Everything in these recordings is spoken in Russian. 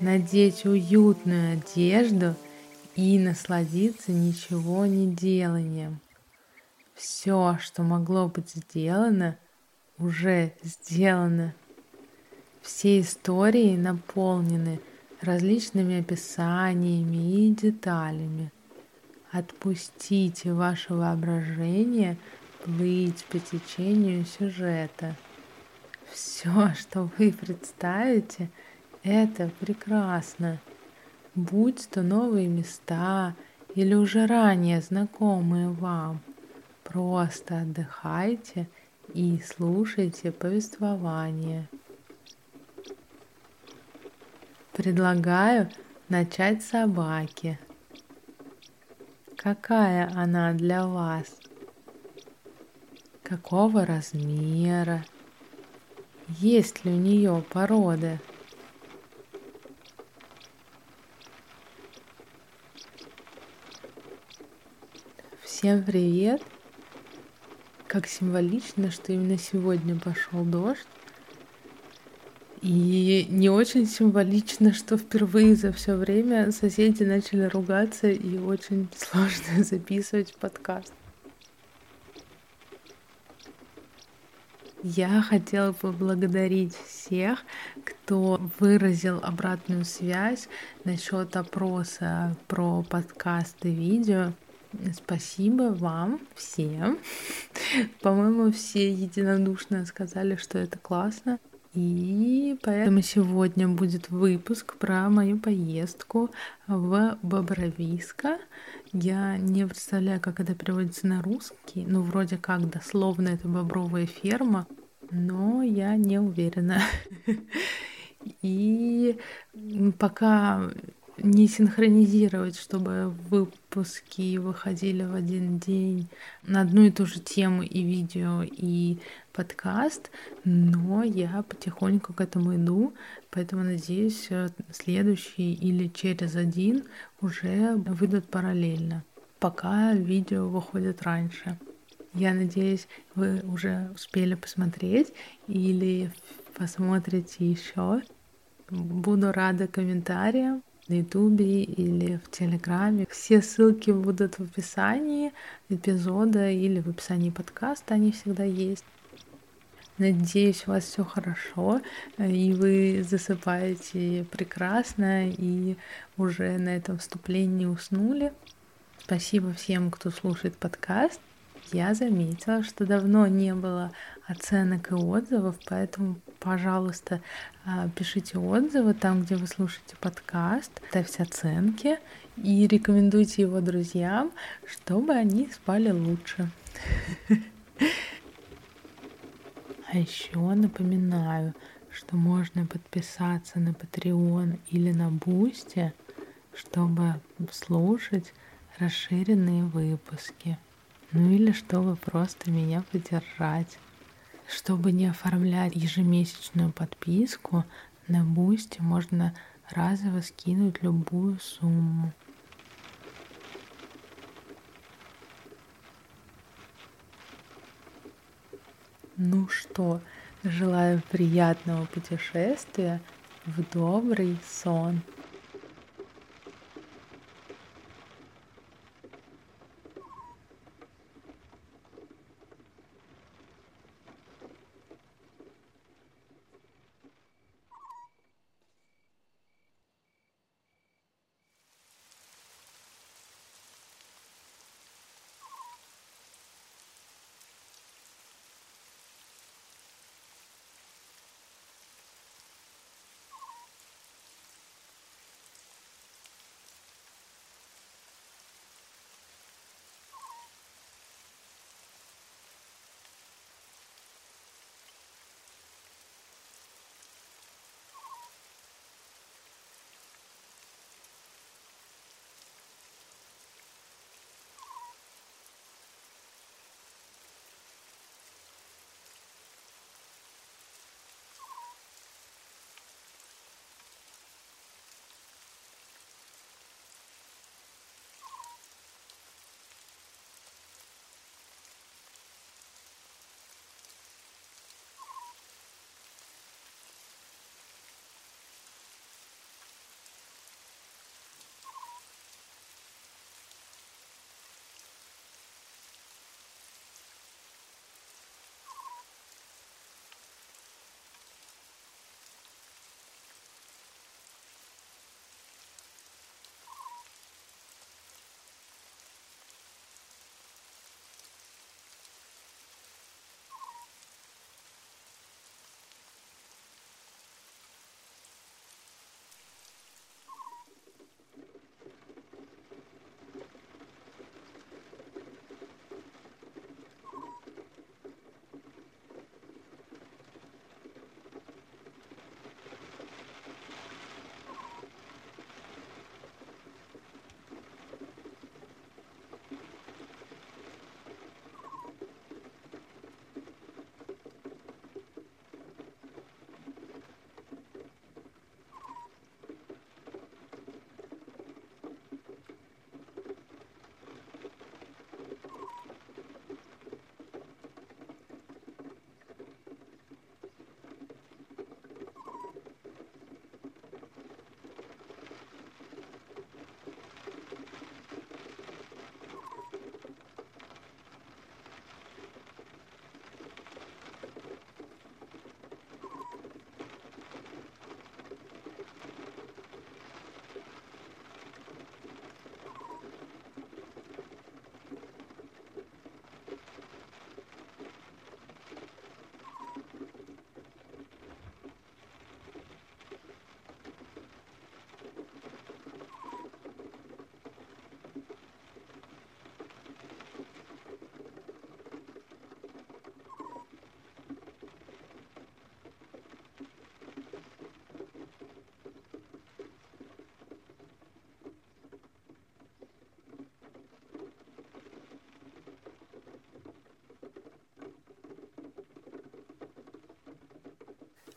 надеть уютную одежду и насладиться ничего не деланием. Все, что могло быть сделано, уже сделано. Все истории наполнены различными описаниями и деталями. Отпустите ваше воображение плыть по течению сюжета. Все, что вы представите – это прекрасно. Будь то новые места или уже ранее знакомые вам, просто отдыхайте и слушайте повествование. Предлагаю начать с собаки. Какая она для вас? Какого размера? Есть ли у нее породы? Всем привет! Как символично, что именно сегодня пошел дождь. И не очень символично, что впервые за все время соседи начали ругаться и очень сложно записывать подкаст. Я хотела поблагодарить всех, кто выразил обратную связь насчет опроса про подкасты, видео. Спасибо вам всем. По-моему, все единодушно сказали, что это классно. И поэтому сегодня будет выпуск про мою поездку в Бобровиско. Я не представляю, как это переводится на русский. Ну, вроде как дословно это бобровая ферма, но я не уверена. И пока не синхронизировать, чтобы выпуски выходили в один день на одну и ту же тему и видео, и подкаст, но я потихоньку к этому иду, поэтому надеюсь, э, следующий или через один уже выйдут параллельно, пока видео выходит раньше. Я надеюсь, вы уже успели посмотреть или посмотрите еще. Буду рада комментариям на Ютубе или в Телеграме. Все ссылки будут в описании эпизода или в описании подкаста, они всегда есть. Надеюсь, у вас все хорошо, и вы засыпаете прекрасно, и уже на этом вступлении уснули. Спасибо всем, кто слушает подкаст. Я заметила, что давно не было оценок и отзывов, поэтому, пожалуйста, а, пишите отзывы там, где вы слушаете подкаст, ставьте оценки и рекомендуйте его друзьям, чтобы они спали лучше. А еще напоминаю, что можно подписаться на Patreon или на Boosty, чтобы слушать расширенные выпуски. Ну или чтобы просто меня поддержать. Чтобы не оформлять ежемесячную подписку, на Boosty можно разово скинуть любую сумму. Ну что, желаю приятного путешествия в добрый сон.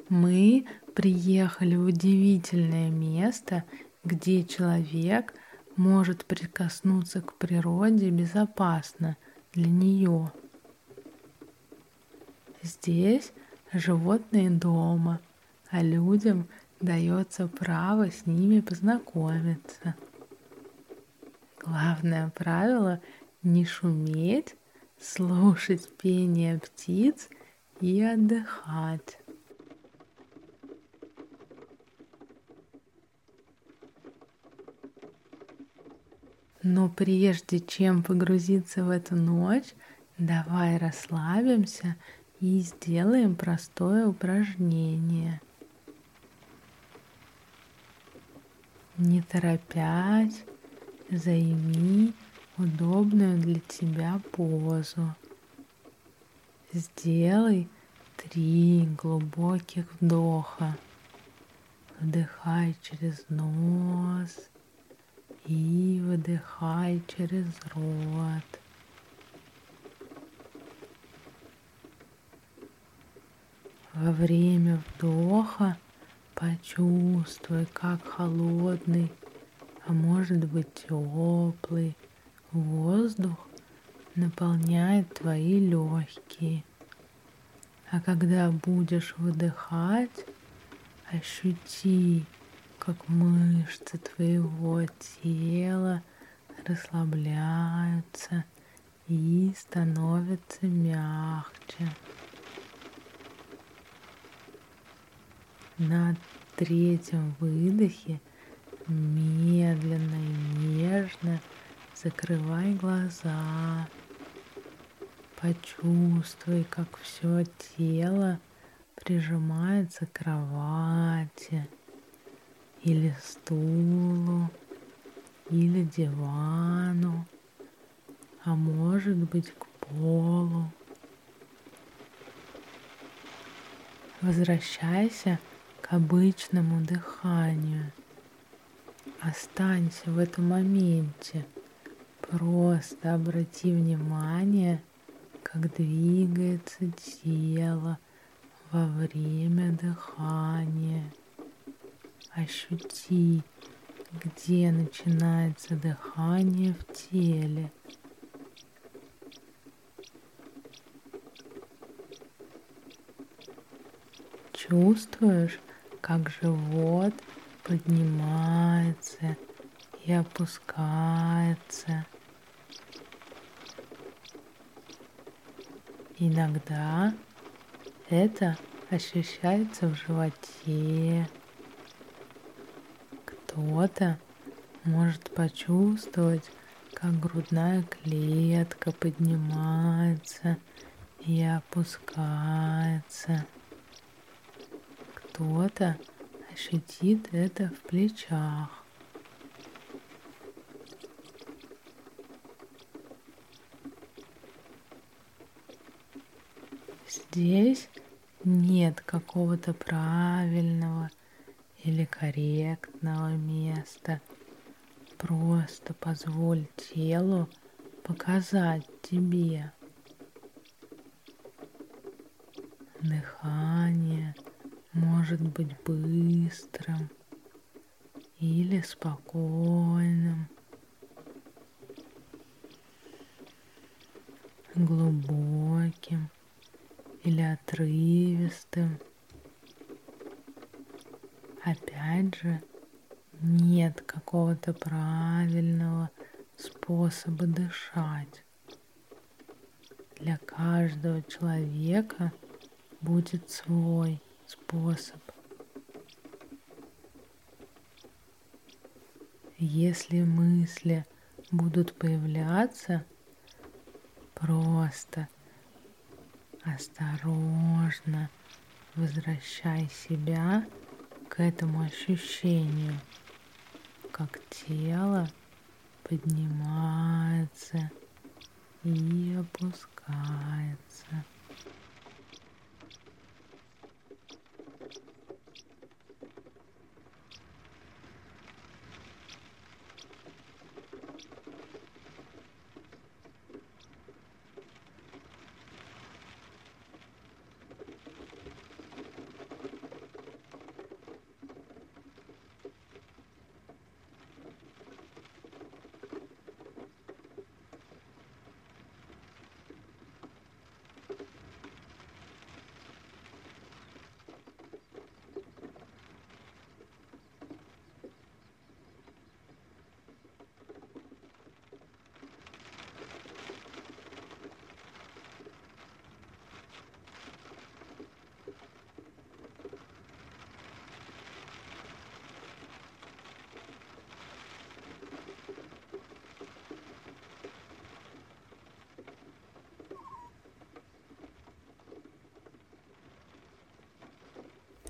Мы приехали в удивительное место, где человек может прикоснуться к природе безопасно для нее. Здесь животные дома, а людям дается право с ними познакомиться. Главное правило — не шуметь, слушать пение птиц и отдыхать. Но прежде чем погрузиться в эту ночь, давай расслабимся и сделаем простое упражнение. Не торопясь, займи удобную для тебя позу. Сделай три глубоких вдоха. Вдыхай через нос и выдыхай через рот. Во время вдоха почувствуй, как холодный, а может быть теплый воздух наполняет твои легкие. А когда будешь выдыхать, ощути, как мышцы твоего тела расслабляются и становятся мягче. На третьем выдохе медленно и нежно закрывай глаза. Почувствуй, как все тело прижимается к кровати или стулу, или дивану, а может быть к полу. Возвращайся к обычному дыханию. Останься в этом моменте. Просто обрати внимание, как двигается тело во время дыхания. Ощути, где начинается дыхание в теле. Чувствуешь, как живот поднимается и опускается. Иногда это ощущается в животе, кто-то может почувствовать, как грудная клетка поднимается и опускается. Кто-то ощутит это в плечах. Здесь нет какого-то правильного или корректного места. Просто позволь телу показать тебе. Дыхание может быть быстрым или спокойным, глубоким или отрывистым. Опять же, нет какого-то правильного способа дышать. Для каждого человека будет свой способ. Если мысли будут появляться, просто осторожно возвращай себя к этому ощущению, как тело поднимается и опускается.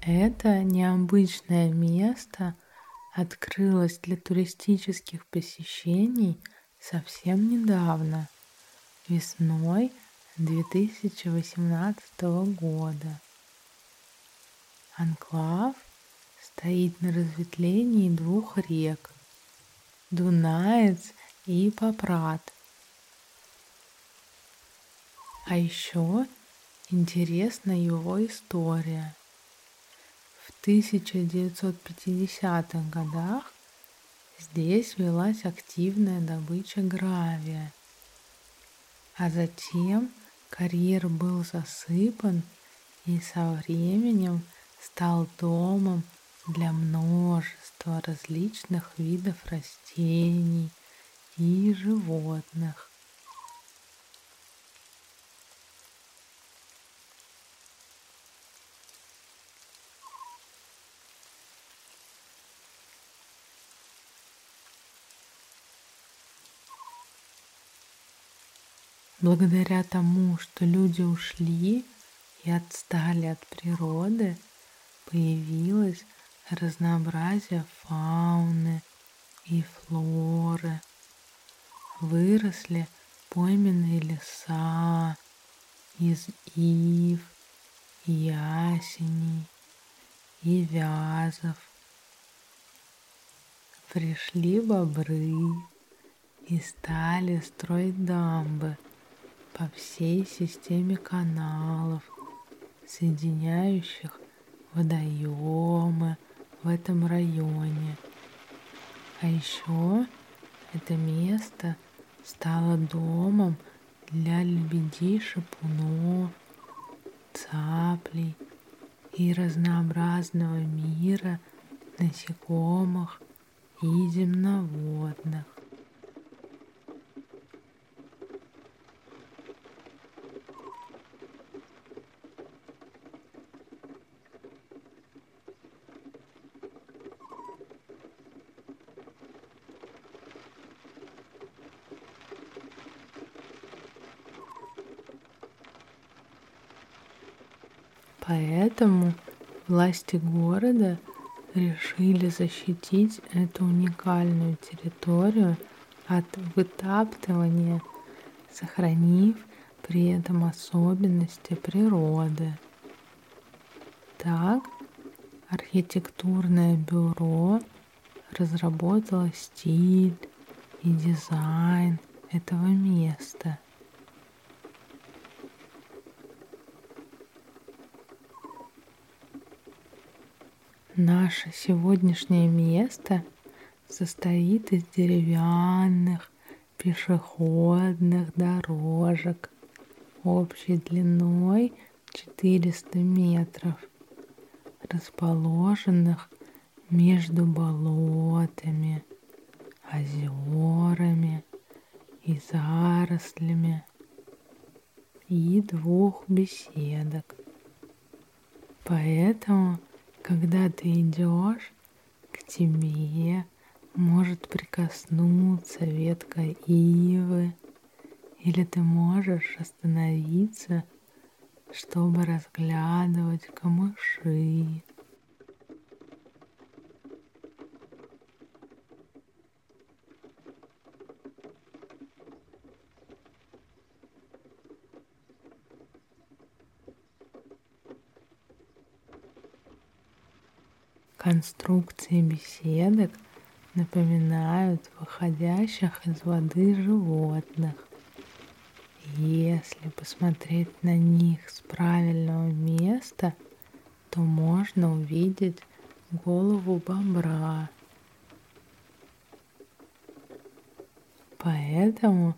Это необычное место открылось для туристических посещений совсем недавно, весной 2018 года. Анклав стоит на разветвлении двух рек – Дунаец и Попрат. А еще интересна его история. В 1950-х годах здесь велась активная добыча гравия, а затем карьер был засыпан и со временем стал домом для множества различных видов растений и животных. Благодаря тому, что люди ушли и отстали от природы, появилось разнообразие фауны и флоры. Выросли пойменные леса из ив, ясеней и вязов. Пришли бобры и стали строить дамбы по всей системе каналов, соединяющих водоемы в этом районе. А еще это место стало домом для лебедей шипунов, цаплей и разнообразного мира насекомых и земноводных. Поэтому власти города решили защитить эту уникальную территорию от вытаптывания, сохранив при этом особенности природы. Так, архитектурное бюро разработало стиль и дизайн этого места – Наше сегодняшнее место состоит из деревянных пешеходных дорожек общей длиной 400 метров, расположенных между болотами, озерами и зарослями и двух беседок. Поэтому когда ты идешь, к тебе может прикоснуться ветка ивы, или ты можешь остановиться, чтобы разглядывать камыши. Конструкции беседок напоминают выходящих из воды животных. Если посмотреть на них с правильного места, то можно увидеть голову бобра. Поэтому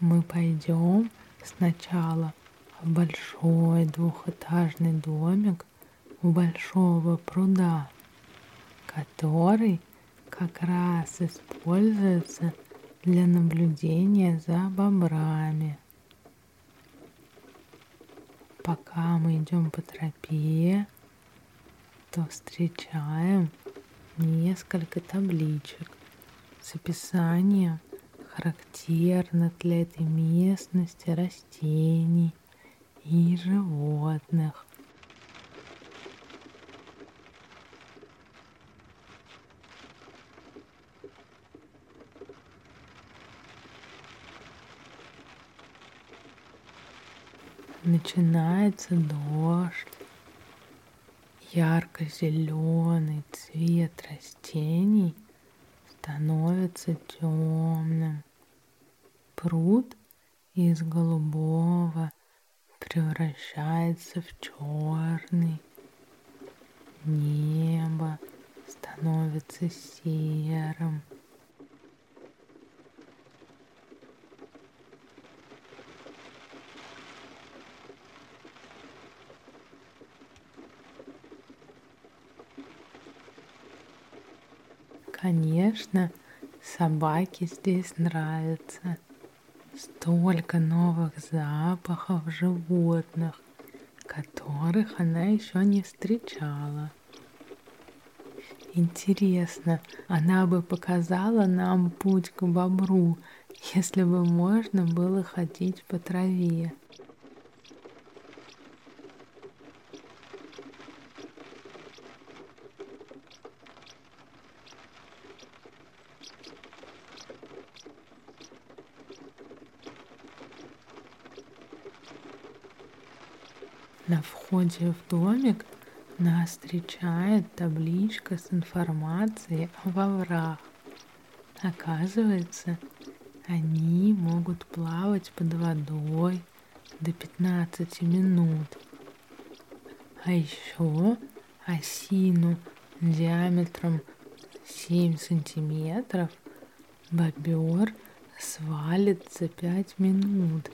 мы пойдем сначала в большой двухэтажный домик у большого пруда который как раз используется для наблюдения за бобрами. Пока мы идем по тропе, то встречаем несколько табличек с описанием характерных для этой местности растений и животных. Начинается дождь. Ярко-зеленый цвет растений становится темным. Пруд из голубого превращается в черный. Небо становится серым. Конечно, собаке здесь нравится. Столько новых запахов животных, которых она еще не встречала. Интересно, она бы показала нам путь к бобру, если бы можно было ходить по траве. На входе в домик нас встречает табличка с информацией о воврах. Оказывается, они могут плавать под водой до 15 минут. А еще осину диаметром 7 сантиметров бобер свалит за 5 минут,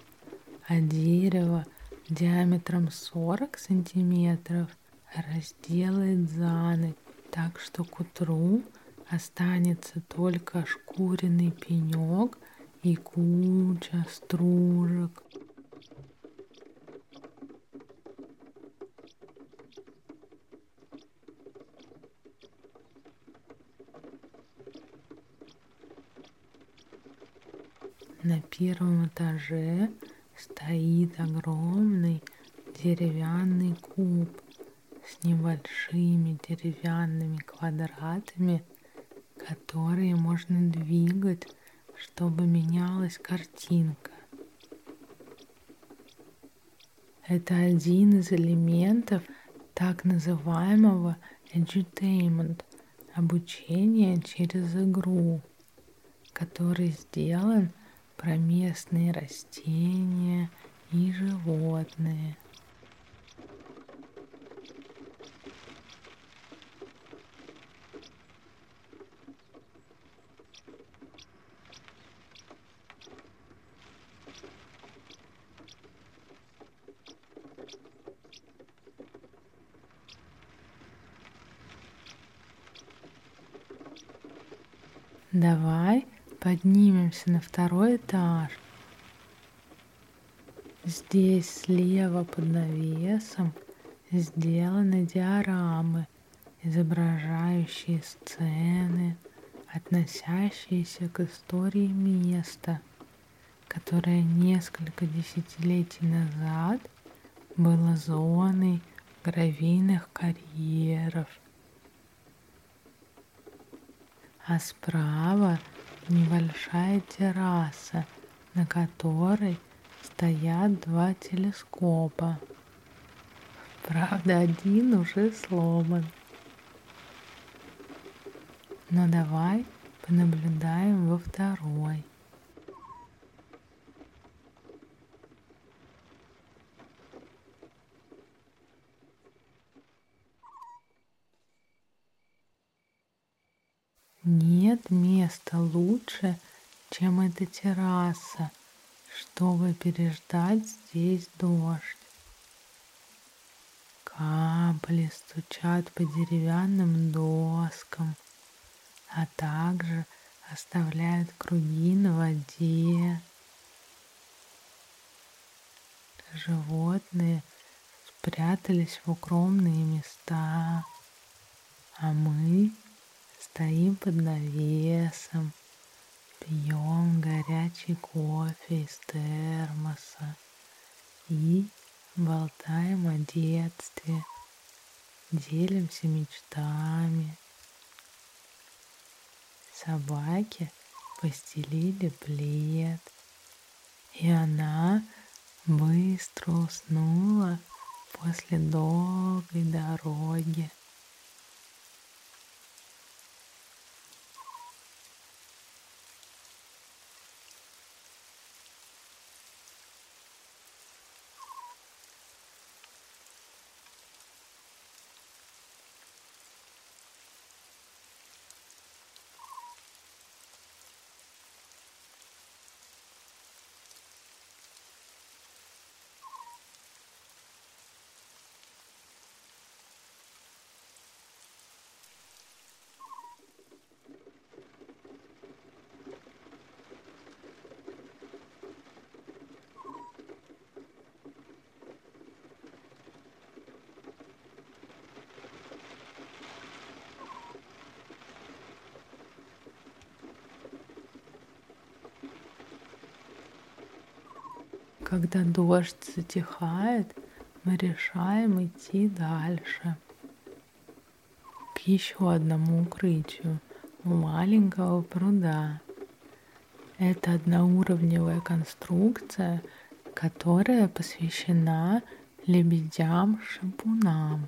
а дерево диаметром 40 сантиметров разделает за ночь, так что к утру останется только шкуренный пенек и куча стружек. На первом этаже стоит огромный деревянный куб с небольшими деревянными квадратами, которые можно двигать, чтобы менялась картинка. Это один из элементов так называемого edutainment – обучения через игру, который сделан про местные растения и животные. Давай поднимемся на второй этаж. Здесь слева под навесом сделаны диорамы, изображающие сцены, относящиеся к истории места, которое несколько десятилетий назад было зоной гравийных карьеров – а справа небольшая терраса, на которой стоят два телескопа. Правда, один уже сломан. Но давай понаблюдаем во второй. Нет места лучше, чем эта терраса, чтобы переждать здесь дождь. Капли стучат по деревянным доскам, а также оставляют круги на воде. Животные спрятались в укромные места, а мы Стоим под навесом, пьем горячий кофе из термоса и болтаем о детстве, делимся мечтами. Собаки постелили плед, и она быстро уснула после долгой дороги. Когда дождь затихает, мы решаем идти дальше к еще одному укрытию у маленького пруда. Это одноуровневая конструкция, которая посвящена лебедям-шипунам.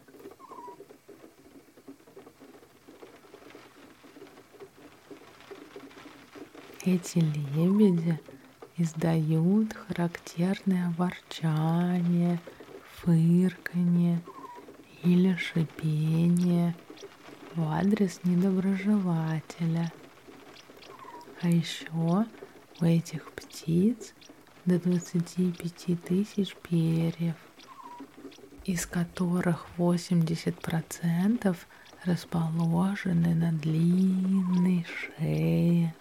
Эти лебеди издают характерное ворчание, фырканье или шипение в адрес недоброжелателя. А еще у этих птиц до 25 тысяч перьев, из которых 80% расположены на длинной шее.